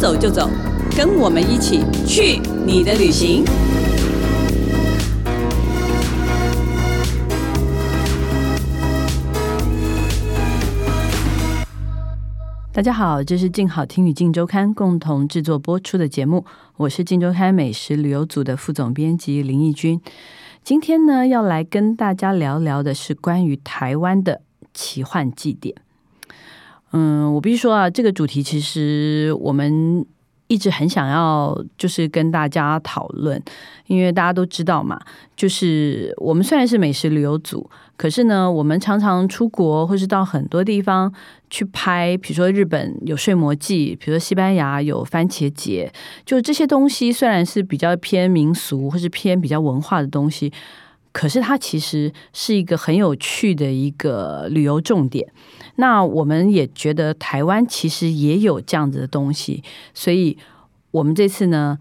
走就走，跟我们一起去你的旅行。大家好，这是静好听与静周刊共同制作播出的节目，我是静周刊美食旅游组的副总编辑林义君。今天呢，要来跟大家聊聊的是关于台湾的奇幻祭典。嗯，我必须说啊，这个主题其实我们一直很想要，就是跟大家讨论，因为大家都知道嘛，就是我们虽然是美食旅游组，可是呢，我们常常出国或是到很多地方去拍，比如说日本有睡魔祭，比如说西班牙有番茄节，就这些东西虽然是比较偏民俗或是偏比较文化的东西，可是它其实是一个很有趣的一个旅游重点。那我们也觉得台湾其实也有这样子的东西，所以我们这次呢，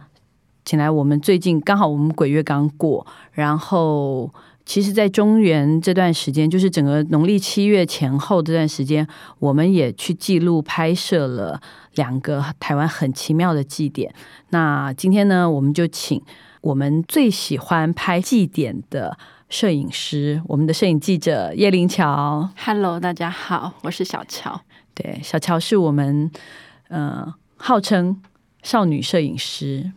请来我们最近刚好我们鬼月刚过，然后其实，在中原这段时间，就是整个农历七月前后这段时间，我们也去记录拍摄了两个台湾很奇妙的祭典。那今天呢，我们就请我们最喜欢拍祭典的。摄影师，我们的摄影记者叶林桥，Hello，大家好，我是小乔。对，小乔是我们呃号称少女摄影师。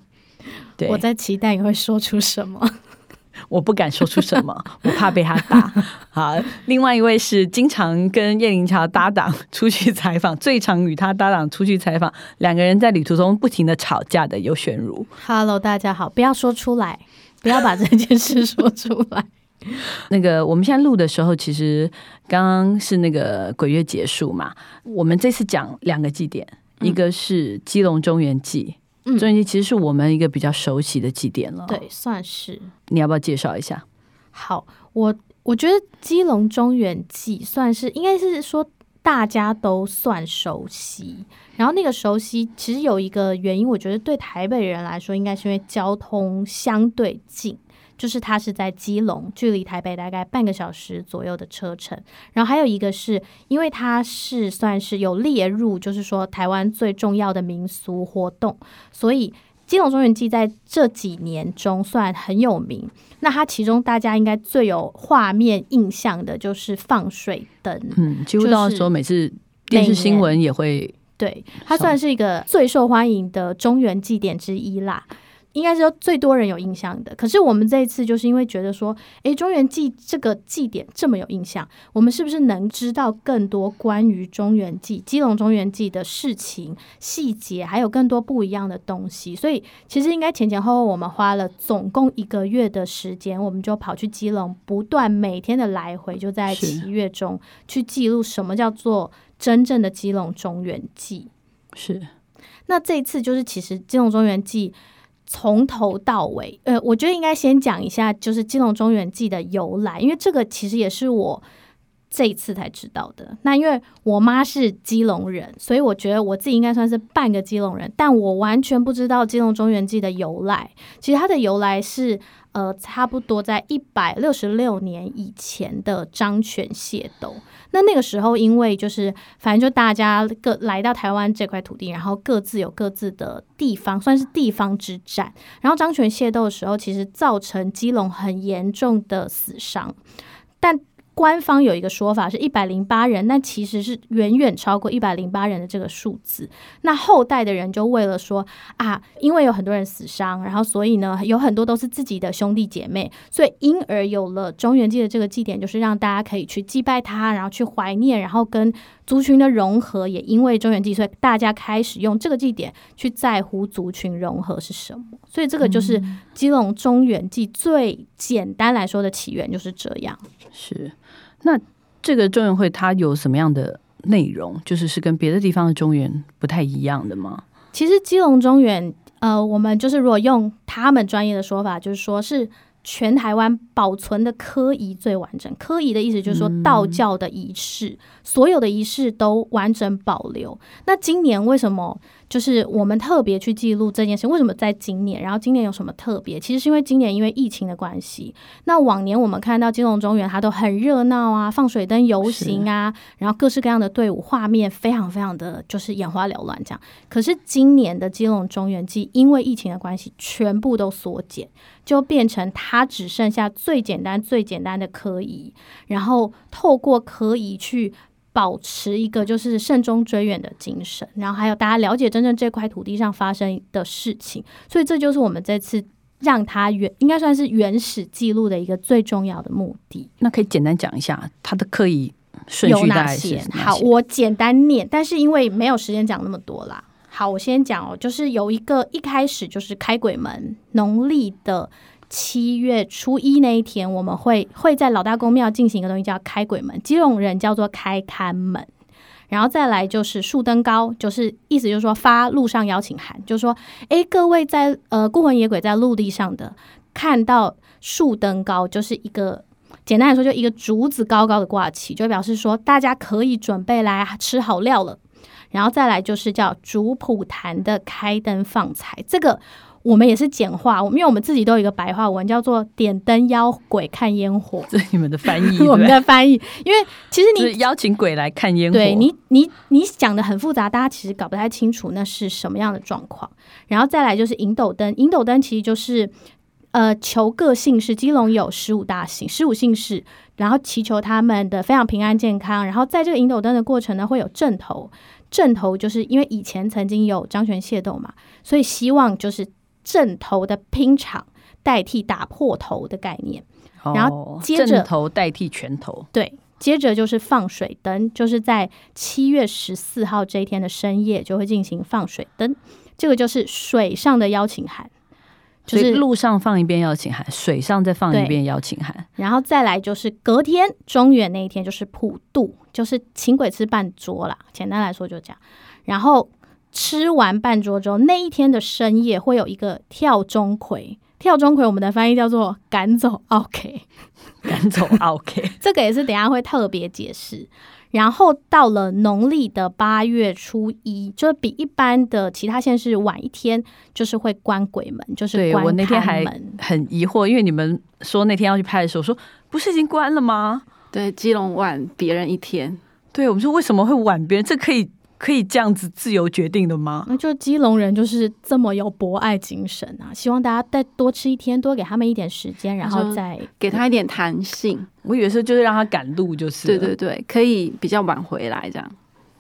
对，我在期待你会说出什么，我不敢说出什么，我怕被他打。好，另外一位是经常跟叶灵桥搭档出去采访，最常与他搭档出去采访，两个人在旅途中不停的吵架的尤选如。Hello，大家好，不要说出来，不要把这件事说出来。那个，我们现在录的时候，其实刚刚是那个鬼月结束嘛。我们这次讲两个祭典，一个是基隆中原祭，嗯中原祭其实是我们一个比较熟悉的祭典了。对，算是。你要不要介绍一下？好，我我觉得基隆中原祭算是，应该是说大家都算熟悉。然后那个熟悉，其实有一个原因，我觉得对台北人来说，应该是因为交通相对近。就是它是在基隆，距离台北大概半个小时左右的车程。然后还有一个是因为它是算是有列入，就是说台湾最重要的民俗活动，所以基隆中原祭在这几年中算很有名。那它其中大家应该最有画面印象的就是放水灯，嗯，几乎到时候每次电视新闻也会，对，它算是一个最受欢迎的中原祭典之一啦。应该是说最多人有印象的，可是我们这一次就是因为觉得说，诶，中原祭这个祭典这么有印象，我们是不是能知道更多关于中原祭、基隆中原祭的事情细节，还有更多不一样的东西？所以其实应该前前后后我们花了总共一个月的时间，我们就跑去基隆，不断每天的来回，就在七月中去记录什么叫做真正的基隆中原祭。是，那这一次就是其实基隆中原祭。从头到尾，呃，我觉得应该先讲一下，就是基隆中原记的由来，因为这个其实也是我这一次才知道的。那因为我妈是基隆人，所以我觉得我自己应该算是半个基隆人，但我完全不知道基隆中原记的由来。其实它的由来是。呃，差不多在一百六十六年以前的张权械斗，那那个时候，因为就是反正就大家各来到台湾这块土地，然后各自有各自的地方，算是地方之战。然后张权械斗的时候，其实造成基隆很严重的死伤，但。官方有一个说法是一百零八人，那其实是远远超过一百零八人的这个数字。那后代的人就为了说啊，因为有很多人死伤，然后所以呢，有很多都是自己的兄弟姐妹，所以因而有了中原祭的这个祭典，就是让大家可以去祭拜他，然后去怀念，然后跟族群的融合。也因为中原祭，所以大家开始用这个祭典去在乎族群融合是什么。所以这个就是基隆中原祭最简单来说的起源就是这样。是。那这个中原会它有什么样的内容？就是是跟别的地方的中原不太一样的吗？其实基隆中原，呃，我们就是如果用他们专业的说法，就是说是全台湾保存的科仪最完整。科仪的意思就是说道教的仪式，所有的仪式都完整保留。那今年为什么？就是我们特别去记录这件事，为什么在今年？然后今年有什么特别？其实是因为今年因为疫情的关系。那往年我们看到金龙中原，它都很热闹啊，放水灯游行啊，然后各式各样的队伍，画面非常非常的就是眼花缭乱这样。可是今年的金龙中原祭，因为疫情的关系，全部都缩减，就变成它只剩下最简单、最简单的科仪，然后透过科仪去。保持一个就是慎终追远的精神，然后还有大家了解真正这块土地上发生的事情，所以这就是我们这次让它原应该算是原始记录的一个最重要的目的。那可以简单讲一下它的刻意顺序有哪些好，我简单念，但是因为没有时间讲那么多啦。好，我先讲哦，就是有一个一开始就是开鬼门，农历的。七月初一那一天，我们会会在老大公庙进行一个东西，叫开鬼门。基隆人叫做开看门，然后再来就是树登高，就是意思就是说发路上邀请函，就是说，哎，各位在呃孤魂野鬼在陆地上的看到树登高，就是一个简单来说，就一个竹子高高的挂起，就表示说大家可以准备来吃好料了。然后再来就是叫竹普坛的开灯放财，这个。我们也是简化，我们因为我们自己都有一个白话文，叫做“点灯邀鬼看烟火”。这是你们的翻译，我们的翻译。因为其实你邀请鬼来看烟火，对你，你你讲的很复杂，大家其实搞不太清楚那是什么样的状况。然后再来就是引斗灯，引斗灯其实就是呃求各姓氏，基隆有十五大姓，十五姓氏，然后祈求他们的非常平安健康。然后在这个引斗灯的过程呢，会有正头，正头就是因为以前曾经有张权械斗嘛，所以希望就是。正头的拼场代替打破头的概念，然后接着头代替拳头，对，接着就是放水灯，就是在七月十四号这一天的深夜就会进行放水灯，这个就是水上的邀请函，就是路上放一遍邀请函，水上再放一遍邀请函，然后再来就是隔天中原那一天就是普渡，就是请鬼吃半桌啦，简单来说就这样，然后。吃完半桌之后，那一天的深夜会有一个跳钟馗。跳钟馗，我们的翻译叫做赶走 OK，赶走 OK，这个也是等下会特别解释。然后到了农历的八月初一，就是比一般的其他县市晚一天，就是会关鬼门，就是关我那天还很疑惑，因为你们说那天要去拍的时候，说不是已经关了吗？对，基隆晚别人一天。对，我们说为什么会晚别人？这可以。可以这样子自由决定的吗？那就基隆人就是这么有博爱精神啊！希望大家再多吃一天，多给他们一点时间，然后再给他一点弹性。我以为是就是让他赶路，就是对对对，可以比较晚回来这样。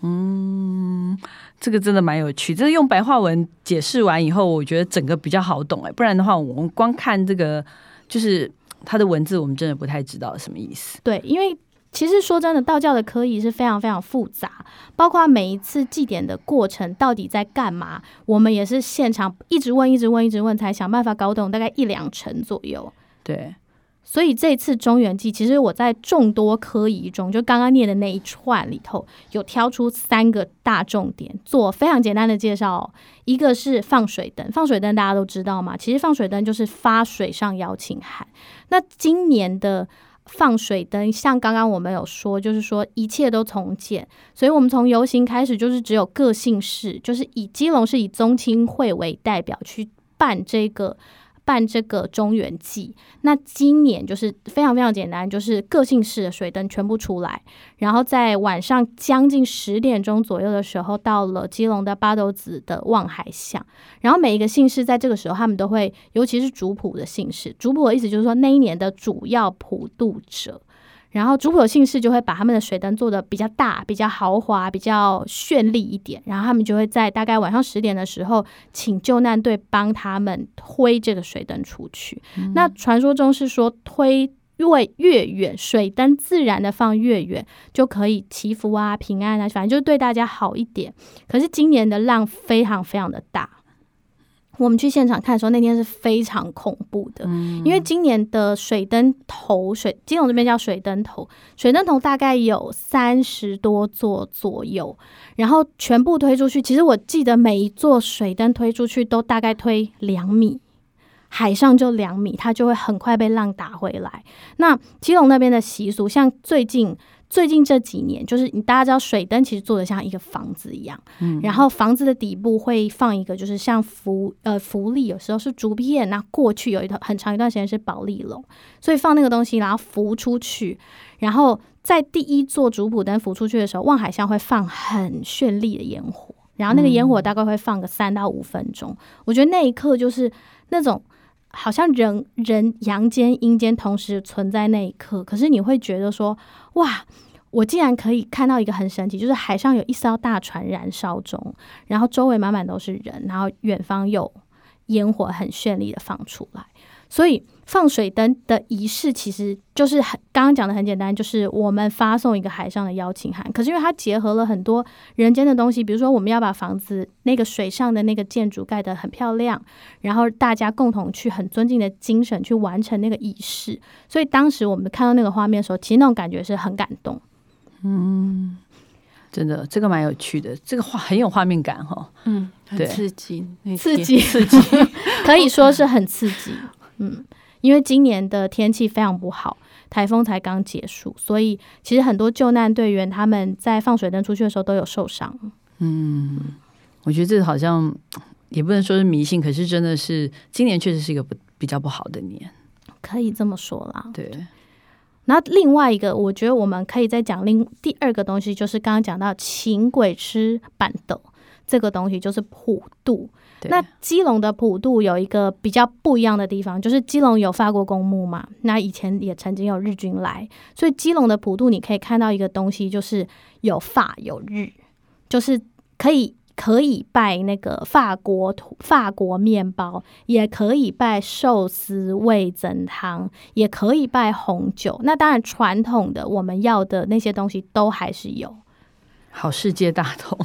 嗯，这个真的蛮有趣。这用白话文解释完以后，我觉得整个比较好懂哎。不然的话，我们光看这个就是他的文字，我们真的不太知道什么意思。对，因为。其实说真的，道教的科仪是非常非常复杂，包括每一次祭典的过程到底在干嘛，我们也是现场一直问、一直问、一直问，才想办法搞懂大概一两成左右。对，所以这次中原祭，其实我在众多科仪中，就刚刚念的那一串里头，有挑出三个大重点，做非常简单的介绍。一个是放水灯，放水灯大家都知道嘛，其实放水灯就是发水上邀请函。那今年的。放水灯，像刚刚我们有说，就是说一切都从简，所以我们从游行开始，就是只有个性式，就是以基隆是以宗亲会为代表去办这个。办这个中原祭，那今年就是非常非常简单，就是个性式的水灯全部出来，然后在晚上将近十点钟左右的时候，到了基隆的八斗子的望海巷，然后每一个姓氏在这个时候，他们都会，尤其是主谱的姓氏，主谱的意思就是说那一年的主要普渡者。然后主普姓氏就会把他们的水灯做的比较大、比较豪华、比较绚丽一点，然后他们就会在大概晚上十点的时候，请救难队帮他们推这个水灯出去。那传说中是说推越越远，水灯自然的放越远，就可以祈福啊、平安啊，反正就是对大家好一点。可是今年的浪非常非常的大。我们去现场看的时候，那天是非常恐怖的，因为今年的水灯头水金融这边叫水灯头，水灯头大概有三十多座左右，然后全部推出去。其实我记得每一座水灯推出去都大概推两米，海上就两米，它就会很快被浪打回来。那基隆那边的习俗，像最近。最近这几年，就是你大家知道，水灯其实做的像一个房子一样，嗯，然后房子的底部会放一个，就是像浮呃浮力，有时候是竹片，那过去有一段很长一段时间是保利龙，所以放那个东西，然后浮出去，然后在第一座主普灯浮出去的时候，望海巷会放很绚丽的烟火，然后那个烟火大概会放个三到五分钟，我觉得那一刻就是那种好像人人阳间阴间同时存在那一刻，可是你会觉得说。哇！我竟然可以看到一个很神奇，就是海上有一艘大船燃烧中，然后周围满满都是人，然后远方有烟火很绚丽的放出来，所以。放水灯的仪式其实就是很刚刚讲的很简单，就是我们发送一个海上的邀请函。可是因为它结合了很多人间的东西，比如说我们要把房子那个水上的那个建筑盖得很漂亮，然后大家共同去很尊敬的精神去完成那个仪式。所以当时我们看到那个画面的时候，其实那种感觉是很感动。嗯，真的，这个蛮有趣的，这个画很有画面感哈。嗯，很刺激，刺激，刺激，可以说是很刺激。嗯。因为今年的天气非常不好，台风才刚结束，所以其实很多救难队员他们在放水灯出去的时候都有受伤。嗯，我觉得这好像也不能说是迷信，可是真的是今年确实是一个不比较不好的年，可以这么说啦。对。那另外一个，我觉得我们可以再讲另第二个东西，就是刚刚讲到请鬼吃板豆这个东西，就是普渡。那基隆的普渡有一个比较不一样的地方，就是基隆有法国公墓嘛。那以前也曾经有日军来，所以基隆的普渡你可以看到一个东西，就是有法有日，就是可以可以拜那个法国法国面包，也可以拜寿司味增汤，也可以拜红酒。那当然传统的我们要的那些东西都还是有。好世界大同。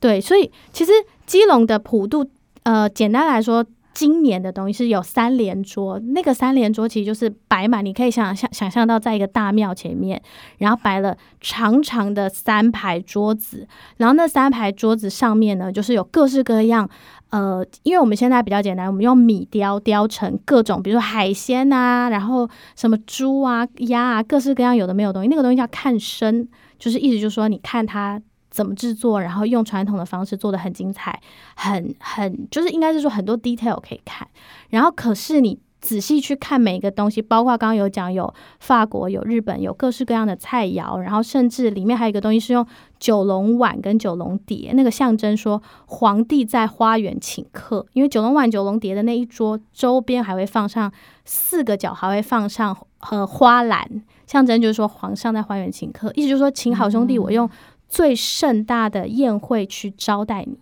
对，所以其实基隆的普渡，呃，简单来说，今年的东西是有三连桌。那个三连桌其实就是摆满，你可以想象想象到，在一个大庙前面，然后摆了长长的三排桌子，然后那三排桌子上面呢，就是有各式各样，呃，因为我们现在比较简单，我们用米雕雕成各种，比如说海鲜啊，然后什么猪啊、鸭啊，各式各样有的没有东西，那个东西叫看身，就是意思就是说，你看它。怎么制作？然后用传统的方式做的很精彩，很很就是应该是说很多 detail 可以看。然后可是你仔细去看每一个东西，包括刚刚有讲有法国、有日本、有各式各样的菜肴，然后甚至里面还有一个东西是用九龙碗跟九龙碟，那个象征说皇帝在花园请客。因为九龙碗、九龙碟的那一桌周边还会放上四个角，还会放上呃花篮，象征就是说皇上在花园请客，意思就是说请好兄弟，我用。最盛大的宴会去招待你，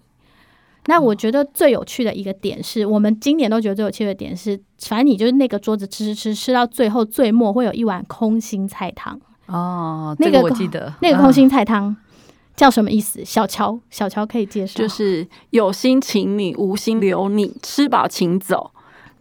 那我觉得最有趣的一个点是，我们今年都觉得最有趣的点是，反正你就是那个桌子吃吃吃吃到最后最末会有一碗空心菜汤。哦，那个我记得。那个空心菜汤叫什么意思？小乔小乔可以介绍，就是有心请你，无心留你，吃饱请走，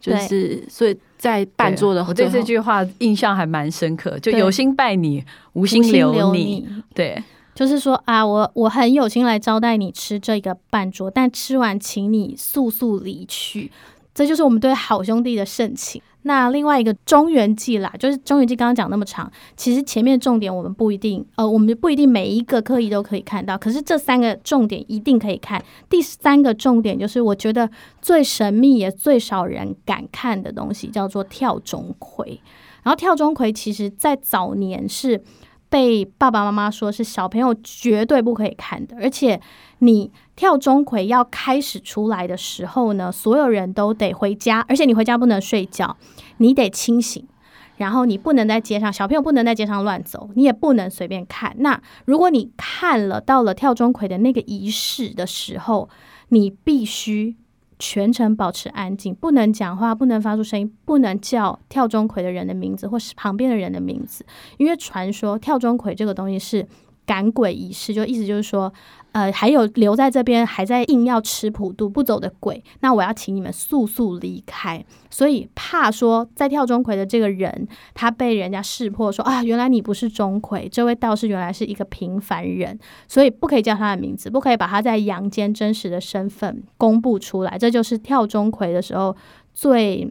就是所以在半桌的，我对这句话印象还蛮深刻，就有心拜你，无心留你，对。就是说啊，我我很有心来招待你吃这个半桌，但吃完请你速速离去，这就是我们对好兄弟的盛情。那另外一个中原记啦，就是中原记刚刚讲那么长，其实前面重点我们不一定，呃，我们不一定每一个课仪都可以看到，可是这三个重点一定可以看。第三个重点就是我觉得最神秘也最少人敢看的东西，叫做跳钟馗。然后跳钟馗其实在早年是。被爸爸妈妈说是小朋友绝对不可以看的，而且你跳钟馗要开始出来的时候呢，所有人都得回家，而且你回家不能睡觉，你得清醒，然后你不能在街上，小朋友不能在街上乱走，你也不能随便看。那如果你看了到了跳钟馗的那个仪式的时候，你必须。全程保持安静，不能讲话，不能发出声音，不能叫跳钟馗的人的名字或是旁边的人的名字，因为传说跳钟馗这个东西是赶鬼仪式，就意思就是说。呃，还有留在这边还在硬要吃普渡不走的鬼，那我要请你们速速离开。所以怕说在跳钟馗的这个人，他被人家识破说啊，原来你不是钟馗，这位道士原来是一个平凡人，所以不可以叫他的名字，不可以把他在阳间真实的身份公布出来。这就是跳钟馗的时候最。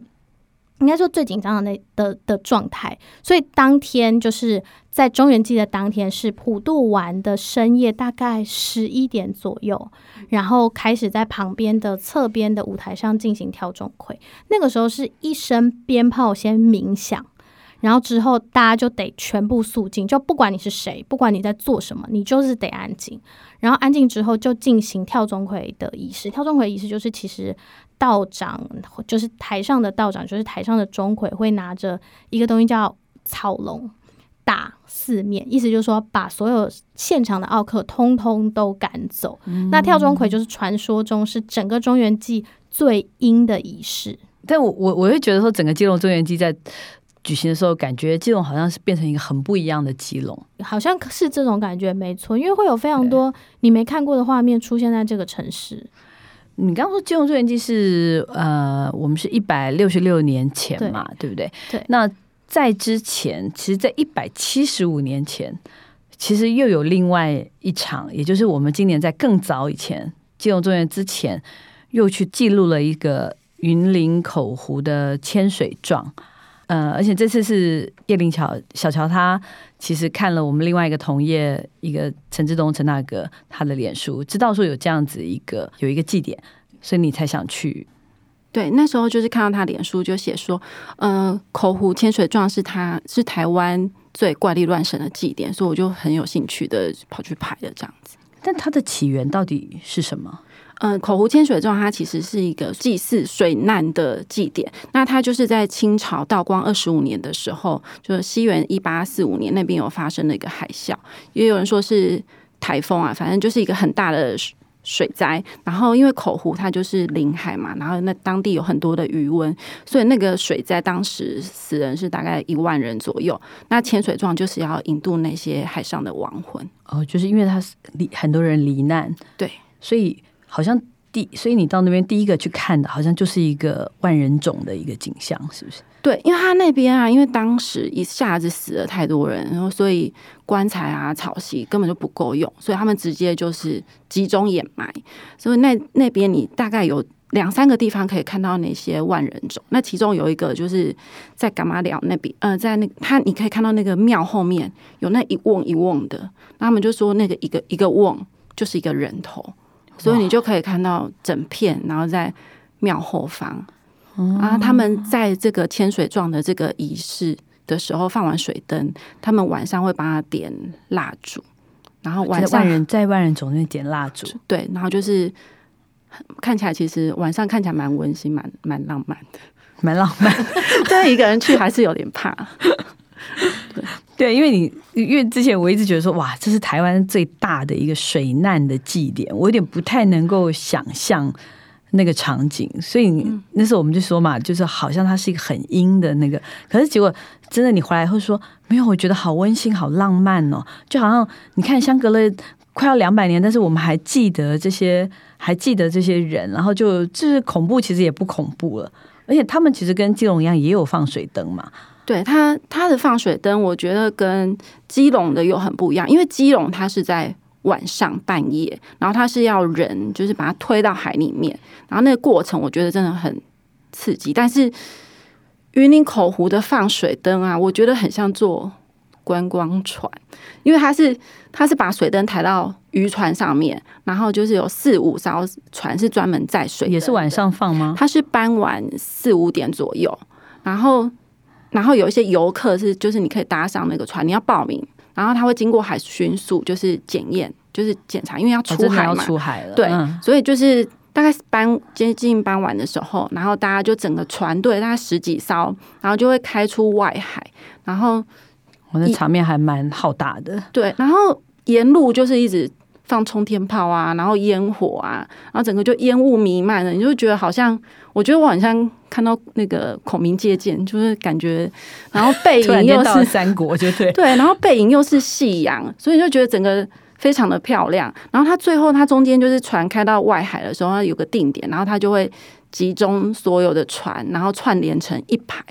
应该说最紧张的那的的状态，所以当天就是在中原祭的当天是普渡完的深夜，大概十一点左右，然后开始在旁边的侧边的舞台上进行跳钟馗。那个时候是一声鞭炮先鸣响，然后之后大家就得全部肃静，就不管你是谁，不管你在做什么，你就是得安静。然后安静之后就进行跳钟馗的仪式。跳钟馗仪式就是其实。道长就是台上的道长，就是台上的钟馗会拿着一个东西叫草龙打四面，意思就是说把所有现场的奥客通通都赶走。那跳钟馗就是传说中是整个中原记最阴的仪式。但我我我会觉得说，整个基隆中原记在举行的时候，感觉基隆好像是变成一个很不一样的基隆，好像是这种感觉没错，因为会有非常多你没看过的画面出现在这个城市。你刚刚说金融中原记是呃，我们是一百六十六年前嘛，对不对？对。那在之前，其实，在一百七十五年前，其实又有另外一场，也就是我们今年在更早以前金融中原之前，又去记录了一个云林口湖的千水状。呃，而且这次是叶灵巧小乔，他其实看了我们另外一个同业一个陈志东陈大哥他的脸书，知道说有这样子一个有一个祭典，所以你才想去。对，那时候就是看到他脸书就写说，呃，口湖千水状是他是台湾最怪力乱神的祭典，所以我就很有兴趣的跑去拍了这样子。但它的起源到底是什么？嗯，口湖千水状它其实是一个祭祀水难的祭典。那它就是在清朝道光二十五年的时候，就是西元一八四五年那边有发生了一个海啸，也有人说是台风啊，反正就是一个很大的水灾。然后因为口湖它就是临海嘛，然后那当地有很多的余温，所以那个水灾当时死人是大概一万人左右。那千水状就是要引渡那些海上的亡魂。哦，就是因为他离很多人罹难，对，所以。好像第，所以你到那边第一个去看的，好像就是一个万人冢的一个景象，是不是？对，因为他那边啊，因为当时一下子死了太多人，然后所以棺材啊、草席根本就不够用，所以他们直接就是集中掩埋。所以那那边你大概有两三个地方可以看到那些万人冢。那其中有一个就是在干马寮那边，呃，在那他你可以看到那个庙后面有那一瓮一瓮的，那他们就说那个一个一个瓮就是一个人头。所以你就可以看到整片，然后在庙后方。啊，他们在这个千水状的这个仪式的时候放完水灯，他们晚上会帮他点蜡烛，然后晚上万人在万人总那点蜡烛，对，然后就是看起来其实晚上看起来蛮温馨、蛮蛮浪漫的，蛮浪漫，但一个人去还是有点怕。对对，因为你因为之前我一直觉得说哇，这是台湾最大的一个水难的祭典，我有点不太能够想象那个场景，所以那时候我们就说嘛，就是好像它是一个很阴的那个，可是结果真的你回来会说没有，我觉得好温馨、好浪漫哦，就好像你看相隔了快要两百年，但是我们还记得这些，还记得这些人，然后就就是恐怖，其实也不恐怖了，而且他们其实跟基隆一样，也有放水灯嘛。对它，它的放水灯，我觉得跟基隆的又很不一样，因为基隆它是在晚上半夜，然后它是要人就是把它推到海里面，然后那个过程我觉得真的很刺激。但是云林口湖的放水灯啊，我觉得很像坐观光船，因为它是它是把水灯抬到渔船上面，然后就是有四五艘船是专门载水，也是晚上放吗？它是傍晚四五点左右，然后。然后有一些游客是，就是你可以搭上那个船，你要报名，然后他会经过海巡署，就是检验，就是检查，因为要出海嘛，出海了。对，所以就是大概搬接近傍晚的时候，然后大家就整个船队大概十几艘，然后就会开出外海，然后我的场面还蛮浩大的。对，然后沿路就是一直。放冲天炮啊，然后烟火啊，然后整个就烟雾弥漫了，你就觉得好像，我觉得我好像看到那个孔明借箭，就是感觉，然后背影 又是三国，就对 对，然后背影又是夕阳，所以就觉得整个非常的漂亮。然后它最后它中间就是船开到外海的时候，它有个定点，然后它就会集中所有的船，然后串联成一排，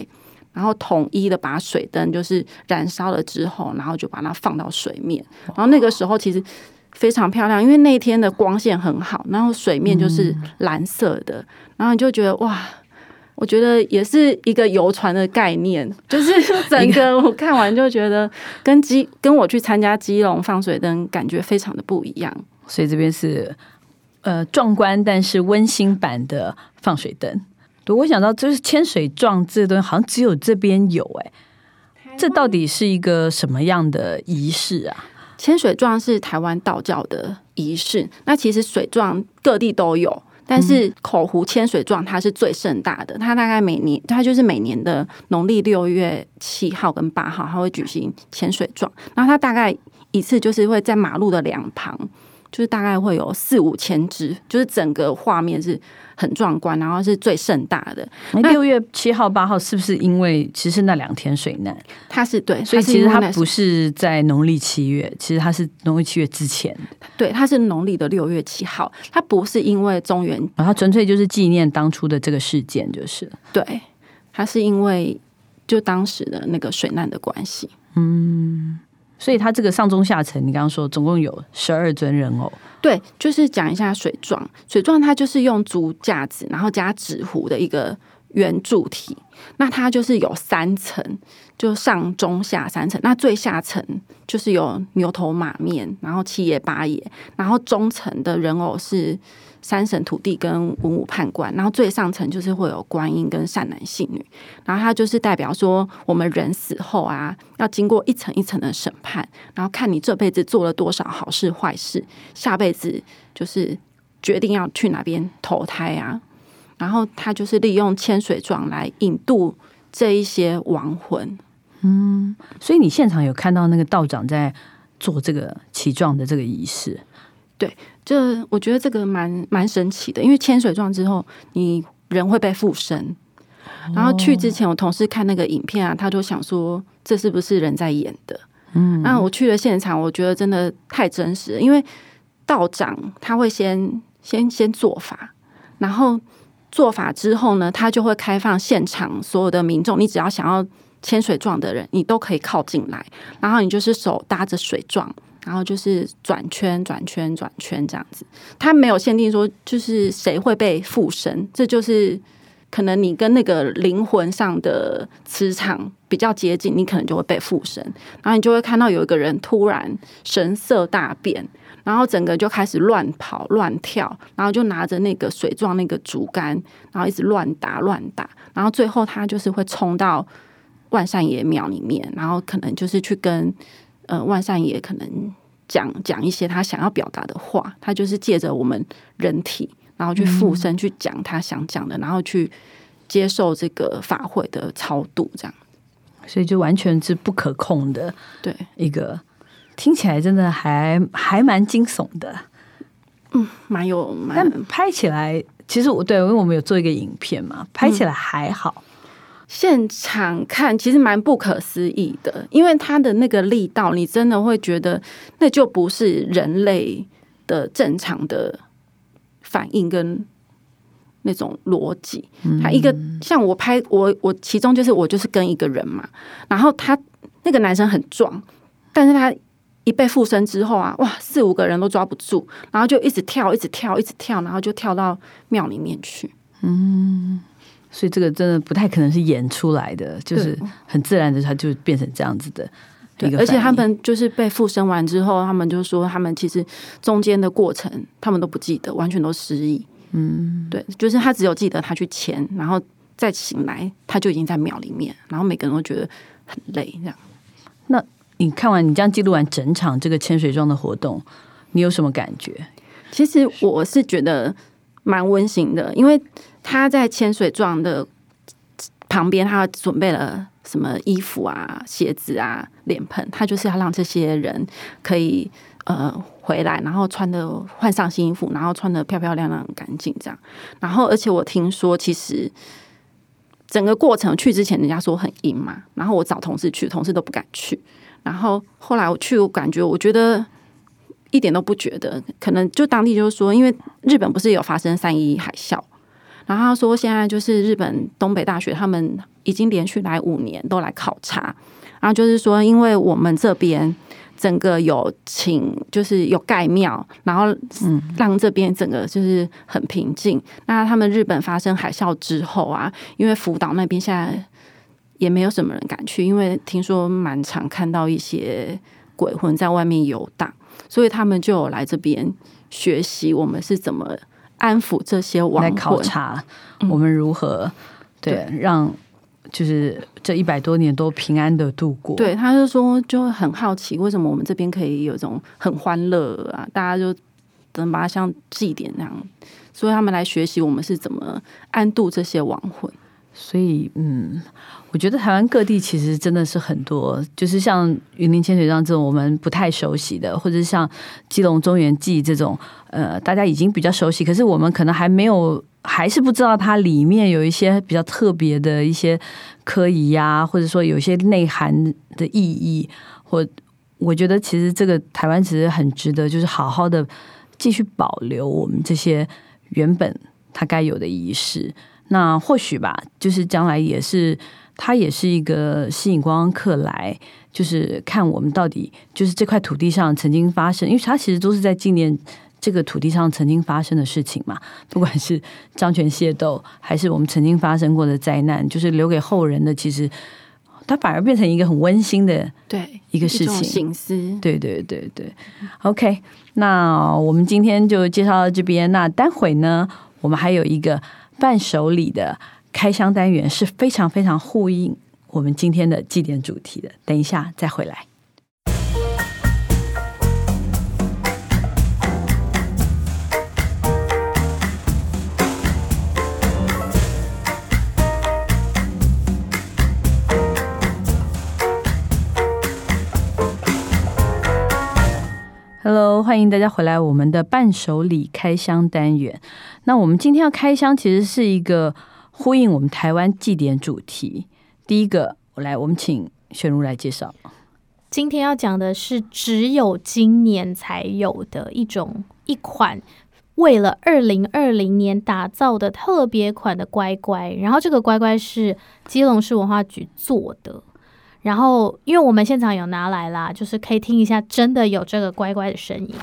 然后统一的把水灯就是燃烧了之后，然后就把它放到水面，然后那个时候其实。非常漂亮，因为那天的光线很好，然后水面就是蓝色的，然后你就觉得哇，我觉得也是一个游船的概念，就是 整个我看完就觉得跟基跟我去参加基隆放水灯感觉非常的不一样。所以这边是呃壮观但是温馨版的放水灯。我想到就是千水撞这个东西，好像只有这边有哎，这到底是一个什么样的仪式啊？千水状是台湾道教的仪式，那其实水状各地都有。但是口湖千水状它是最盛大的，它大概每年它就是每年的农历六月七号跟八号，它会举行千水状，然后它大概一次就是会在马路的两旁。就是大概会有四五千只，就是整个画面是很壮观，然后是最盛大的。六月七号、八号是不是因为其实那两天水难？它是对，所以其实它不是在农历七月，其实它是农历七月之前。对，它是农历的六月七号，它不是因为中原，然后纯粹就是纪念当初的这个事件，就是对，它是因为就当时的那个水难的关系，嗯。所以它这个上中下层，你刚刚说总共有十二尊人偶。对，就是讲一下水状，水状它就是用竹架子，然后加纸糊的一个圆柱体。那它就是有三层，就上中下三层。那最下层就是有牛头马面，然后七爷八爷，然后中层的人偶是。三神土地跟文武判官，然后最上层就是会有观音跟善男信女，然后它就是代表说我们人死后啊，要经过一层一层的审判，然后看你这辈子做了多少好事坏事，下辈子就是决定要去哪边投胎啊。然后他就是利用千水状来引渡这一些亡魂。嗯，所以你现场有看到那个道长在做这个起状的这个仪式。对，就我觉得这个蛮蛮神奇的，因为千水状之后，你人会被附身。然后去之前，我同事看那个影片啊，他就想说这是不是人在演的？嗯，那我去了现场，我觉得真的太真实了，因为道长他会先先先做法，然后做法之后呢，他就会开放现场所有的民众，你只要想要千水状的人，你都可以靠进来，然后你就是手搭着水状。然后就是转圈、转圈、转圈这样子，他没有限定说就是谁会被附身，这就是可能你跟那个灵魂上的磁场比较接近，你可能就会被附身。然后你就会看到有一个人突然神色大变，然后整个就开始乱跑、乱跳，然后就拿着那个水状那个竹竿，然后一直乱打、乱打，然后最后他就是会冲到万善爷庙里面，然后可能就是去跟。呃，万善也可能讲讲一些他想要表达的话，他就是借着我们人体，然后去附身去讲他想讲的，然后去接受这个法会的超度，这样，所以就完全是不可控的，对。一个听起来真的还还蛮惊悚的，嗯，蛮有，但拍起来其实我对，因为我们有做一个影片嘛，拍起来还好。现场看其实蛮不可思议的，因为他的那个力道，你真的会觉得那就不是人类的正常的反应跟那种逻辑。他一个像我拍我我其中就是我就是跟一个人嘛，然后他那个男生很壮，但是他一被附身之后啊，哇，四五个人都抓不住，然后就一直跳，一直跳，一直跳，然后就跳到庙里面去。嗯。所以这个真的不太可能是演出来的，就是很自然的，他就变成这样子的。对，而且他们就是被附身完之后，他们就说他们其实中间的过程他们都不记得，完全都失忆。嗯，对，就是他只有记得他去签，然后再醒来，他就已经在庙里面，然后每个人都觉得很累。这样，那你看完你这样记录完整场这个千水庄的活动，你有什么感觉？其实我是觉得蛮温馨的，因为。他在千水状的旁边，他准备了什么衣服啊、鞋子啊、脸盆，他就是要让这些人可以呃回来，然后穿的换上新衣服，然后穿的漂漂亮亮、干净这样。然后，而且我听说，其实整个过程去之前，人家说很阴嘛，然后我找同事去，同事都不敢去。然后后来我去，我感觉我觉得一点都不觉得，可能就当地就是说，因为日本不是有发生三一海啸。然后他说，现在就是日本东北大学，他们已经连续来五年都来考察。然后就是说，因为我们这边整个有请，就是有盖庙，然后让这边整个就是很平静。那他们日本发生海啸之后啊，因为福岛那边现在也没有什么人敢去，因为听说蛮常看到一些鬼魂在外面游荡，所以他们就有来这边学习我们是怎么安抚这些亡魂来考。察嗯我们如何对让就是这一百多年都平安的度过。对，他就说就很好奇，为什么我们这边可以有一种很欢乐啊？大家就等把它像祭典那样，所以他们来学习我们是怎么安度这些亡魂。所以，嗯，我觉得台湾各地其实真的是很多，就是像云林千水上这种我们不太熟悉的，或者像基隆中原记这种，呃，大家已经比较熟悉，可是我们可能还没有，还是不知道它里面有一些比较特别的一些科仪呀，或者说有一些内涵的意义，或我觉得其实这个台湾其实很值得，就是好好的继续保留我们这些原本它该有的仪式。那或许吧，就是将来也是，它也是一个吸引观光客来，就是看我们到底就是这块土地上曾经发生，因为它其实都是在纪念这个土地上曾经发生的事情嘛，不管是张权械斗，还是我们曾经发生过的灾难，就是留给后人的，其实它反而变成一个很温馨的对，一个事种情。醒思。对对对对，OK，那我们今天就介绍到这边。那待会呢，我们还有一个伴手礼的开箱单元，是非常非常呼应我们今天的祭典主题的。等一下再回来。Hello，欢迎大家回来我们的伴手礼开箱单元。那我们今天要开箱，其实是一个呼应我们台湾祭典主题。第一个，我来，我们请玄如来介绍。今天要讲的是只有今年才有的一种一款为了二零二零年打造的特别款的乖乖，然后这个乖乖是基隆市文化局做的。然后，因为我们现场有拿来啦，就是可以听一下，真的有这个乖乖的声音。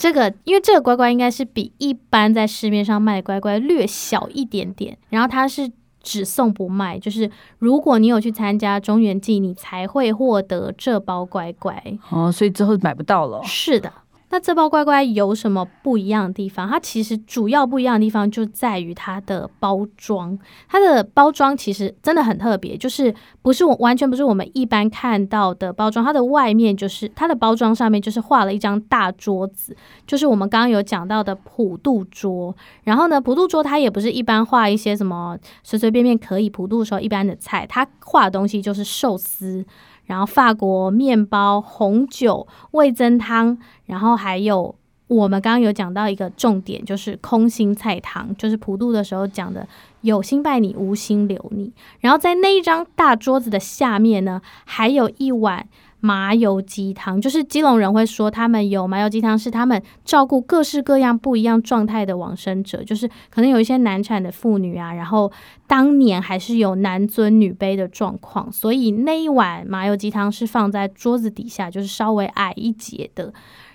这个，因为这个乖乖应该是比一般在市面上卖的乖乖略小一点点，然后它是只送不卖，就是如果你有去参加中原祭，你才会获得这包乖乖。哦，所以之后买不到了。是的，那这包乖乖有什么不一样的地方？它其实主要不一样的地方就在于它的包装，它的包装其实真的很特别，就是不是我完全不是我们一般看到的包装，它的外面就是它的包装上面就是画了一张大桌子，就是我们刚刚有讲到的普渡桌。然后呢，普渡桌它也不是一般画一些什么随随便便可以普渡的时候一般的菜，它画的东西就是寿司。然后法国面包、红酒、味增汤，然后还有我们刚刚有讲到一个重点，就是空心菜汤，就是普渡的时候讲的“有心拜你，无心留你”。然后在那一张大桌子的下面呢，还有一碗麻油鸡汤，就是基隆人会说他们有麻油鸡汤，是他们照顾各式各样不一样状态的往生者，就是可能有一些难产的妇女啊，然后当年还是有男尊女卑的状况，所以那一碗麻油鸡汤是放在桌子底下，就是稍微矮一截的。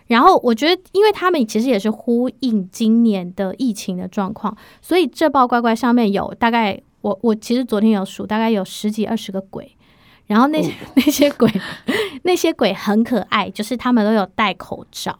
然后我觉得，因为他们其实也是呼应今年的疫情的状况，所以这包乖乖上面有大概我我其实昨天有数，大概有十几二十个鬼。然后那些、那些鬼，那些鬼很可爱，就是他们都有戴口罩，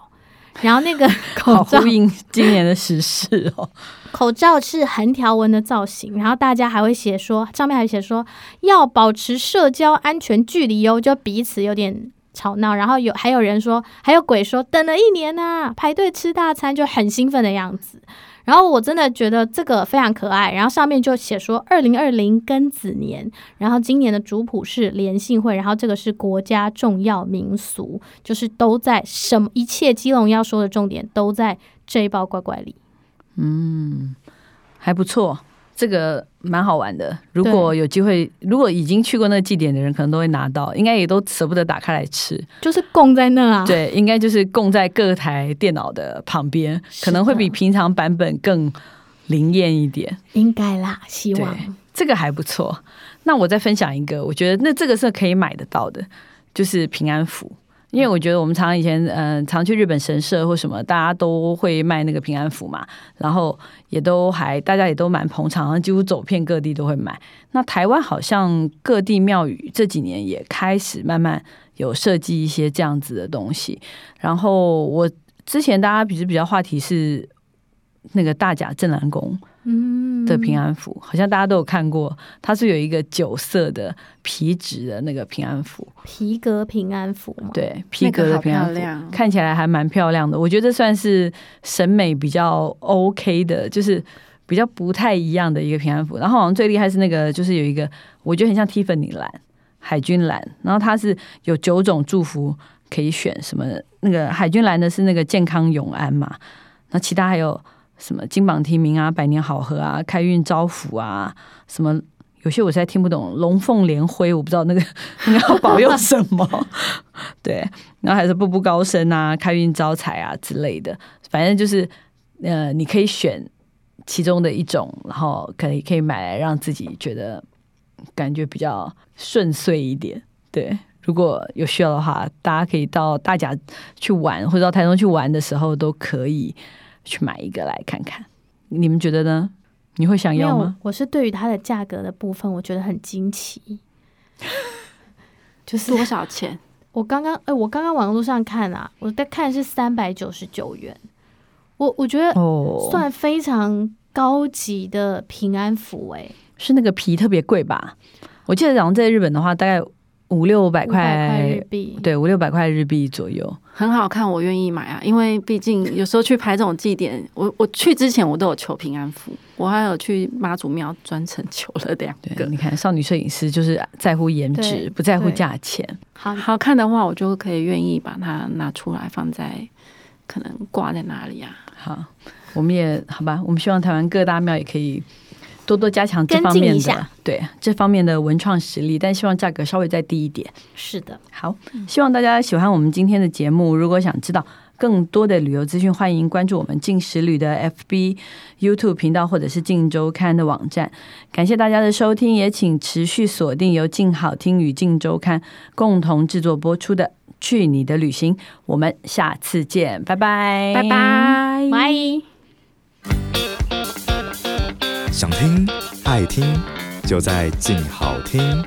然后那个 口罩好呼应今年的时事哦。口罩是横条纹的造型，然后大家还会写说，上面还写说要保持社交安全距离哦，就彼此有点吵闹。然后有还有人说，还有鬼说等了一年呐、排队吃大餐就很兴奋的样子。然后我真的觉得这个非常可爱，然后上面就写说二零二零庚子年，然后今年的主谱是联信会，然后这个是国家重要民俗，就是都在什么一切基隆要说的重点都在这一包乖乖里。嗯还不错，这个蛮好玩的。如果有机会，如果已经去过那个祭典的人，可能都会拿到，应该也都舍不得打开来吃。就是供在那啊，对，应该就是供在各台电脑的旁边，可能会比平常版本更灵验一点。应该啦，希望。这个还不错。那我再分享一个，我觉得那这个是可以买得到的，就是平安符。因为我觉得我们常常以前，嗯、常去日本神社或什么，大家都会卖那个平安符嘛，然后也都还大家也都蛮捧场，好像几乎走遍各地都会买。那台湾好像各地庙宇这几年也开始慢慢有设计一些这样子的东西。然后我之前大家比比较话题是那个大甲镇南宫嗯的平安符，好像大家都有看过，它是有一个九色的皮质的那个平安符，皮革平安符嘛，对，皮革的平安符。看起来还蛮漂亮的，我觉得算是审美比较 OK 的，就是比较不太一样的一个平安符。然后好像最厉害是那个，就是有一个我觉得很像 Tiffany 蓝、海军蓝，然后它是有九种祝福可以选，什么那个海军蓝的是那个健康永安嘛，那其他还有什么金榜题名啊、百年好合啊、开运招福啊，什么。有些我实在听不懂，龙凤连辉，我不知道那个 你要保佑什么，对，然后还是步步高升啊、开运招财啊之类的，反正就是呃，你可以选其中的一种，然后可以可以买来让自己觉得感觉比较顺遂一点。对，如果有需要的话，大家可以到大甲去玩，或者到台中去玩的时候，都可以去买一个来看看。你们觉得呢？你会想要吗？，我是对于它的价格的部分，我觉得很惊奇。就是多少钱？我刚刚，哎、我刚刚网络上看啊，我在看是三百九十九元，我我觉得哦，算非常高级的平安符、哎，是那个皮特别贵吧？我记得好像在日本的话，大概五六百块日，币，对，五六百块日币左右。很好看，我愿意买啊！因为毕竟有时候去拍这种祭典，我我去之前我都有求平安符，我还有去妈祖庙专程求了两，个。你看少女摄影师就是在乎颜值，不在乎价钱。好，好看的话，我就可以愿意把它拿出来放在可能挂在哪里啊？好，我们也好吧，我们希望台湾各大庙也可以多多加强这方面的对这方面的文创实力，但希望价格稍微再低一点。是的，好，希望大家喜欢我们今天的节目。如果想知道更多的旅游资讯，欢迎关注我们静时旅的 FB、YouTube 频道或者是静周刊的网站。感谢大家的收听，也请持续锁定由静好听与静周刊共同制作播出的《去你的旅行》。我们下次见，拜拜，拜。拜，拜。想听爱听，就在静好听。